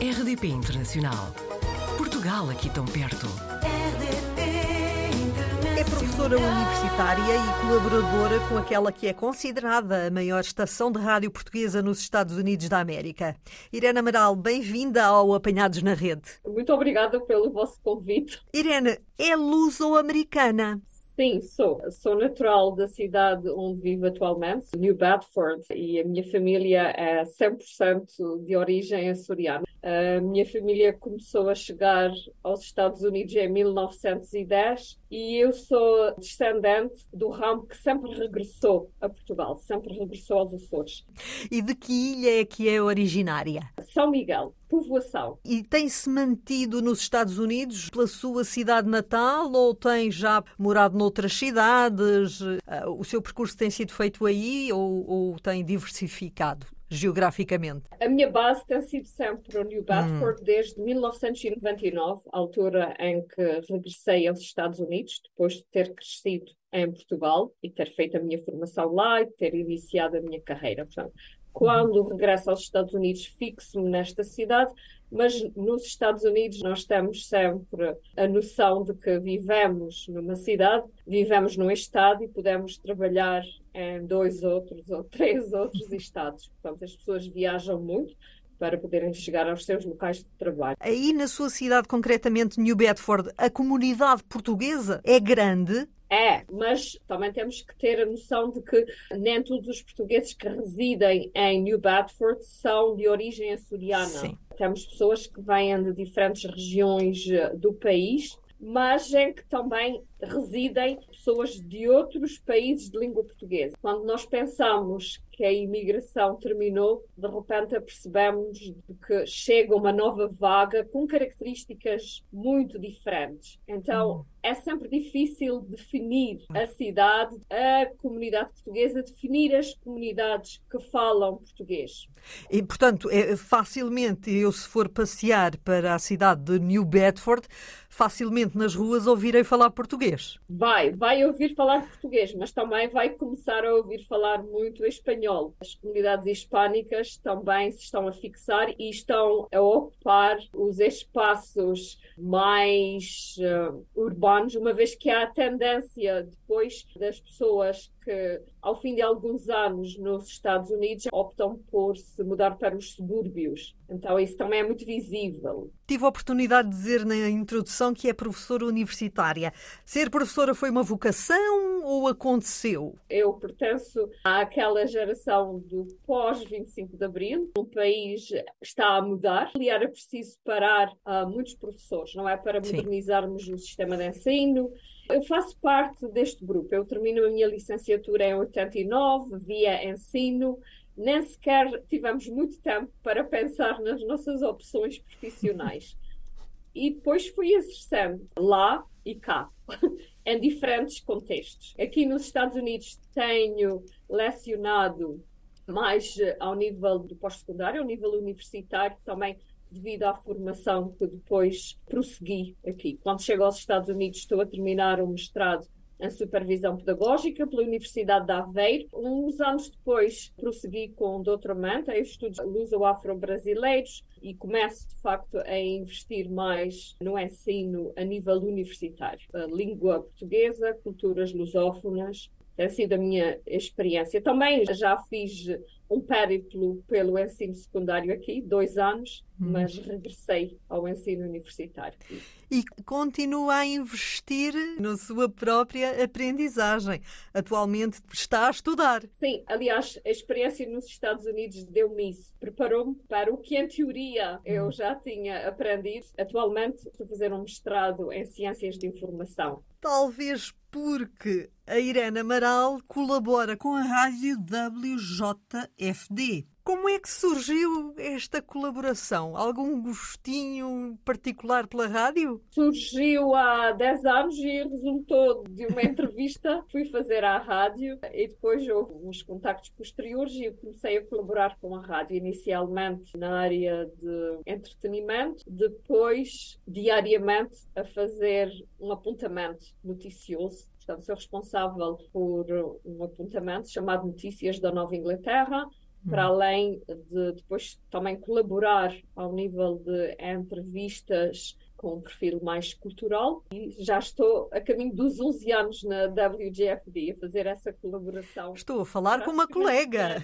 RDP Internacional. Portugal aqui tão perto. É professora universitária e colaboradora com aquela que é considerada a maior estação de rádio portuguesa nos Estados Unidos da América. Irene Amaral, bem-vinda ao Apanhados na Rede. Muito obrigada pelo vosso convite. Irene, é luso-americana. Sim, sou. Sou natural da cidade onde vivo atualmente, New Bedford, e a minha família é 100% de origem açoriana. A minha família começou a chegar aos Estados Unidos em 1910 e eu sou descendente do ramo que sempre regressou a Portugal, sempre regressou aos Açores. E de que ilha é que é originária? São Miguel, povoação. E tem-se mantido nos Estados Unidos pela sua cidade natal ou tem já morado noutras cidades? Ah, o seu percurso tem sido feito aí ou, ou tem diversificado? Geograficamente? A minha base tem sido sempre o New Bedford hum. desde 1999, altura em que regressei aos Estados Unidos, depois de ter crescido em Portugal e ter feito a minha formação lá e ter iniciado a minha carreira. Portanto, quando regresso aos Estados Unidos, fixo-me nesta cidade, mas nos Estados Unidos nós temos sempre a noção de que vivemos numa cidade, vivemos num estado e podemos trabalhar em dois outros ou três outros estados. Portanto, as pessoas viajam muito para poderem chegar aos seus locais de trabalho. Aí na sua cidade, concretamente New Bedford, a comunidade portuguesa é grande? É, mas também temos que ter a noção de que nem todos os portugueses que residem em New Bedford são de origem açoriana. Sim. Temos pessoas que vêm de diferentes regiões eh, do país, mas em que também residem pessoas de outros países de língua portuguesa. Quando nós pensamos que a imigração terminou, de repente percebemos que chega uma nova vaga com características muito diferentes. Então, é sempre difícil definir a cidade, a comunidade portuguesa, definir as comunidades que falam português. E, portanto, é facilmente, eu se for passear para a cidade de New Bedford, facilmente nas ruas ouvirei falar português. Vai, vai ouvir falar português, mas também vai começar a ouvir falar muito espanhol espanhol. As comunidades hispânicas também se estão a fixar e estão a ocupar os espaços mais uh, urbanos, uma vez que há a tendência depois das pessoas que, ao fim de alguns anos nos Estados Unidos, optam por se mudar para os subúrbios. Então, isso também é muito visível. Tive a oportunidade de dizer na introdução que é professora universitária. Ser professora foi uma vocação ou aconteceu? Eu pertenço àquela geração do pós-25 de Abril. O país está a mudar e era preciso parar uh, muitos professores, não é? Para modernizarmos Sim. o sistema de ensino eu faço parte deste grupo. Eu termino a minha licenciatura em 89, via ensino. Nem sequer tivemos muito tempo para pensar nas nossas opções profissionais. E depois fui exercendo lá e cá, em diferentes contextos. Aqui nos Estados Unidos tenho lecionado mais ao nível do pós-secundário, ao nível universitário, também devido à formação que depois prossegui aqui. Quando chego aos Estados Unidos, estou a terminar o mestrado em supervisão pedagógica pela Universidade de Aveiro. Uns anos depois, prossegui com um doutoramento em estudos luso-afro-brasileiros e começo, de facto, a investir mais no ensino a nível universitário. A língua portuguesa, culturas lusófonas, tem sido a minha experiência. Também já fiz um périplo pelo ensino secundário aqui, dois anos, hum. mas regressei ao ensino universitário. E continua a investir na sua própria aprendizagem. Atualmente está a estudar. Sim, aliás, a experiência nos Estados Unidos deu-me isso. Preparou-me para o que, em teoria, eu hum. já tinha aprendido. Atualmente estou a fazer um mestrado em Ciências de Informação. Talvez porque a Irene Amaral colabora com a rádio WJFD. Como é que surgiu esta colaboração? Algum gostinho particular pela rádio? Surgiu há 10 anos e resultou de uma entrevista. Fui fazer à rádio e depois houve uns contactos posteriores e eu comecei a colaborar com a rádio, inicialmente na área de entretenimento, depois diariamente a fazer um apontamento noticioso Portanto, sou responsável por um apontamento chamado Notícias da Nova Inglaterra, para uhum. além de depois também colaborar ao nível de entrevistas com um perfil mais cultural e já estou a caminho dos 11 anos na WGFD a fazer essa colaboração. Estou a falar com uma colega.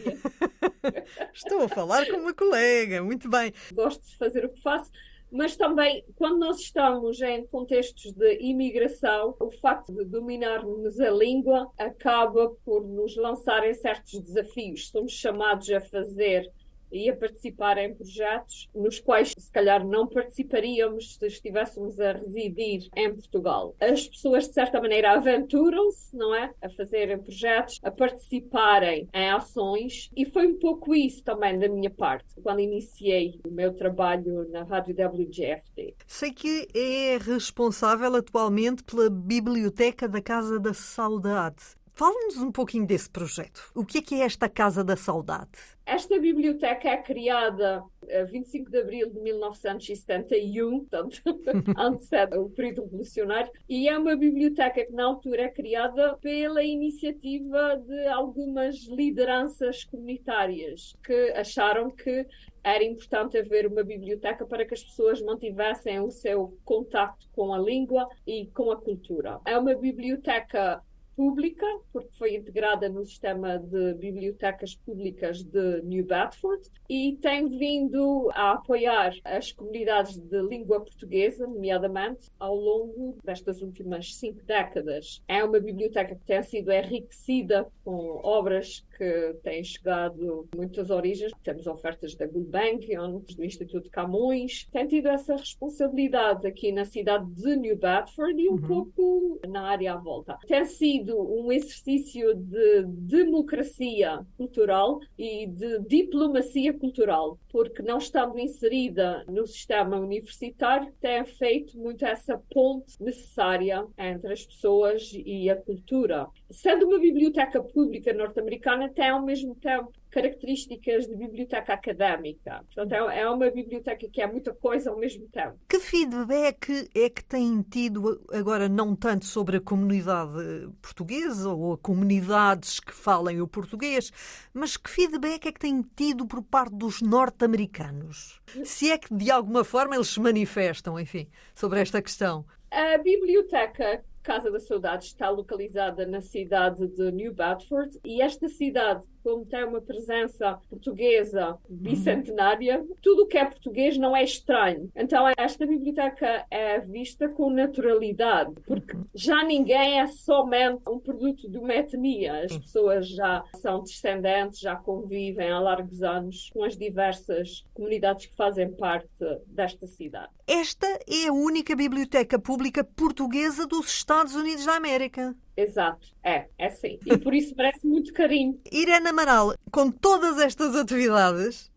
estou a falar com uma colega, muito bem. Gosto de fazer o que faço, mas também quando nós estamos em contextos de imigração, o facto de dominarmos a língua acaba por nos lançar em certos desafios. Somos chamados a fazer e a participar em projetos nos quais se calhar não participaríamos se estivéssemos a residir em Portugal. As pessoas de certa maneira aventuram-se, não é, a fazerem projetos, a participarem em ações e foi um pouco isso também da minha parte quando iniciei o meu trabalho na Rádio WGFD. Sei que é responsável atualmente pela Biblioteca da Casa da Saudade. Fala-nos um pouquinho desse projeto. O que é que é esta Casa da Saudade? Esta biblioteca é criada a 25 de abril de 1971, portanto, antes do período revolucionário, e é uma biblioteca que na altura é criada pela iniciativa de algumas lideranças comunitárias que acharam que era importante haver uma biblioteca para que as pessoas mantivessem o seu contacto com a língua e com a cultura. É uma biblioteca pública, porque foi integrada no sistema de bibliotecas públicas de New Bedford e tem vindo a apoiar as comunidades de língua portuguesa, nomeadamente, ao longo destas últimas cinco décadas. É uma biblioteca que tem sido enriquecida com obras que têm chegado muitas origens. Temos ofertas da Gulbenkian, do Instituto Camões. Tem tido essa responsabilidade aqui na cidade de New Bedford e um uhum. pouco na área à volta. Tem sido um exercício de democracia cultural e de diplomacia cultural, porque não estando inserida no sistema universitário, tem feito muito essa ponte necessária entre as pessoas e a cultura. Sendo uma biblioteca pública norte-americana, tem ao mesmo tempo características de biblioteca académica. Portanto, é, é uma biblioteca que é muita coisa ao mesmo tempo. Que feedback é que têm tido, agora não tanto sobre a comunidade portuguesa ou comunidades que falem o português, mas que feedback é que têm tido por parte dos norte-americanos? Se é que de alguma forma eles se manifestam, enfim, sobre esta questão. A biblioteca Casa da Saudade está localizada na cidade de New Bedford e esta cidade como tem uma presença portuguesa bicentenária, tudo o que é português não é estranho. Então, esta biblioteca é vista com naturalidade, porque uhum. já ninguém é somente um produto de uma etnia. As uhum. pessoas já são descendentes, já convivem há largos anos com as diversas comunidades que fazem parte desta cidade. Esta é a única biblioteca pública portuguesa dos Estados Unidos da América. Exato, é, é sim. E por isso merece muito carinho. Irene Amaral, com todas estas atividades,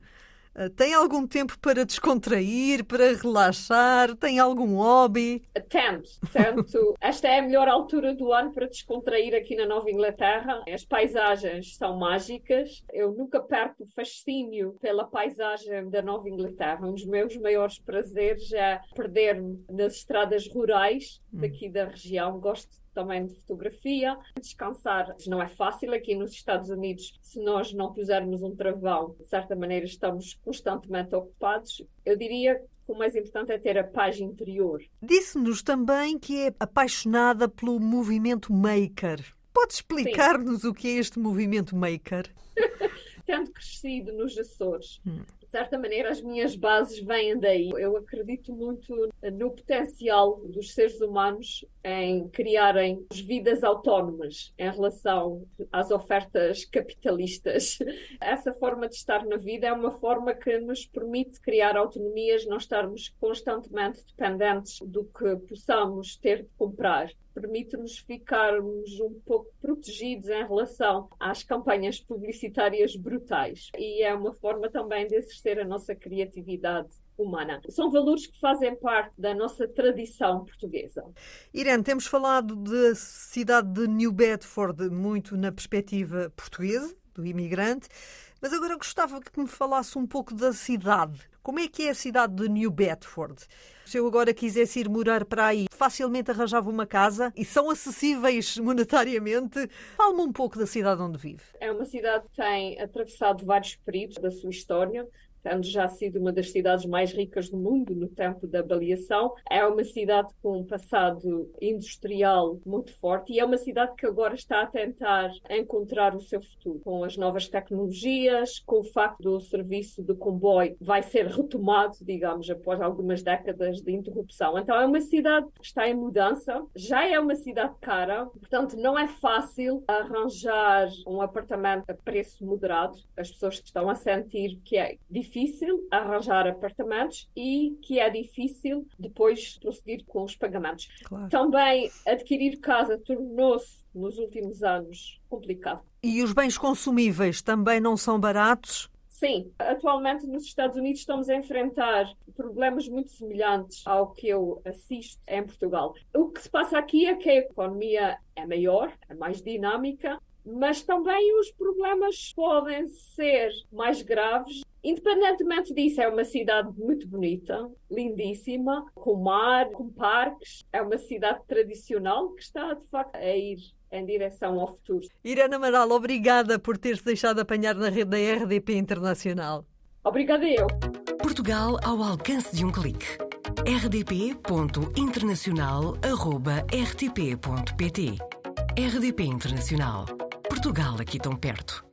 eh, tem algum tempo para descontrair, para relaxar? Tem algum hobby? Tento, tento. Esta é a melhor altura do ano para descontrair aqui na Nova Inglaterra. As paisagens são mágicas. Eu nunca perco o fascínio pela paisagem da Nova Inglaterra. Um dos meus maiores prazeres é perder-me nas estradas rurais daqui da região. Gosto também de fotografia. Descansar não é fácil aqui nos Estados Unidos. Se nós não pusermos um travão, de certa maneira estamos constantemente ocupados. Eu diria que o mais importante é ter a paz interior. Disse-nos também que é apaixonada pelo movimento maker. Pode explicar-nos o que é este movimento maker? Tendo crescido nos Açores, hum de certa maneira, as minhas bases vêm daí. Eu acredito muito no potencial dos seres humanos em criarem vidas autónomas em relação às ofertas capitalistas. Essa forma de estar na vida é uma forma que nos permite criar autonomias, não estarmos constantemente dependentes do que possamos ter de comprar permite-nos ficarmos um pouco protegidos em relação às campanhas publicitárias brutais. E é uma forma também de exercer a nossa criatividade humana. São valores que fazem parte da nossa tradição portuguesa. Irene, temos falado da cidade de New Bedford muito na perspectiva portuguesa, do imigrante. Mas agora gostava que me falasse um pouco da cidade. Como é que é a cidade de New Bedford? Se eu agora quisesse ir morar para aí, facilmente arranjava uma casa e são acessíveis monetariamente. Fale-me um pouco da cidade onde vive. É uma cidade que tem atravessado vários períodos da sua história tendo já sido uma das cidades mais ricas do mundo no tempo da baleação. É uma cidade com um passado industrial muito forte e é uma cidade que agora está a tentar encontrar o seu futuro com as novas tecnologias, com o facto do serviço de comboio vai ser retomado, digamos, após algumas décadas de interrupção. Então é uma cidade que está em mudança, já é uma cidade cara, portanto não é fácil arranjar um apartamento a preço moderado. As pessoas estão a sentir que é difícil difícil arranjar apartamentos e que é difícil depois prosseguir com os pagamentos. Claro. Também adquirir casa tornou-se nos últimos anos complicado. E os bens consumíveis também não são baratos? Sim, atualmente nos Estados Unidos estamos a enfrentar problemas muito semelhantes ao que eu assisto em Portugal. O que se passa aqui é que a economia é maior, é mais dinâmica, mas também os problemas podem ser mais graves Independentemente disso, é uma cidade muito bonita, lindíssima, com mar, com parques. É uma cidade tradicional que está, de facto, a ir em direção ao futuro. Irana Amaral, obrigada por ter-se deixado apanhar na rede da RDP Internacional. Obrigada eu. Portugal ao alcance de um clique. rdp.internacional.rtp.pt RDP Internacional. Portugal aqui tão perto.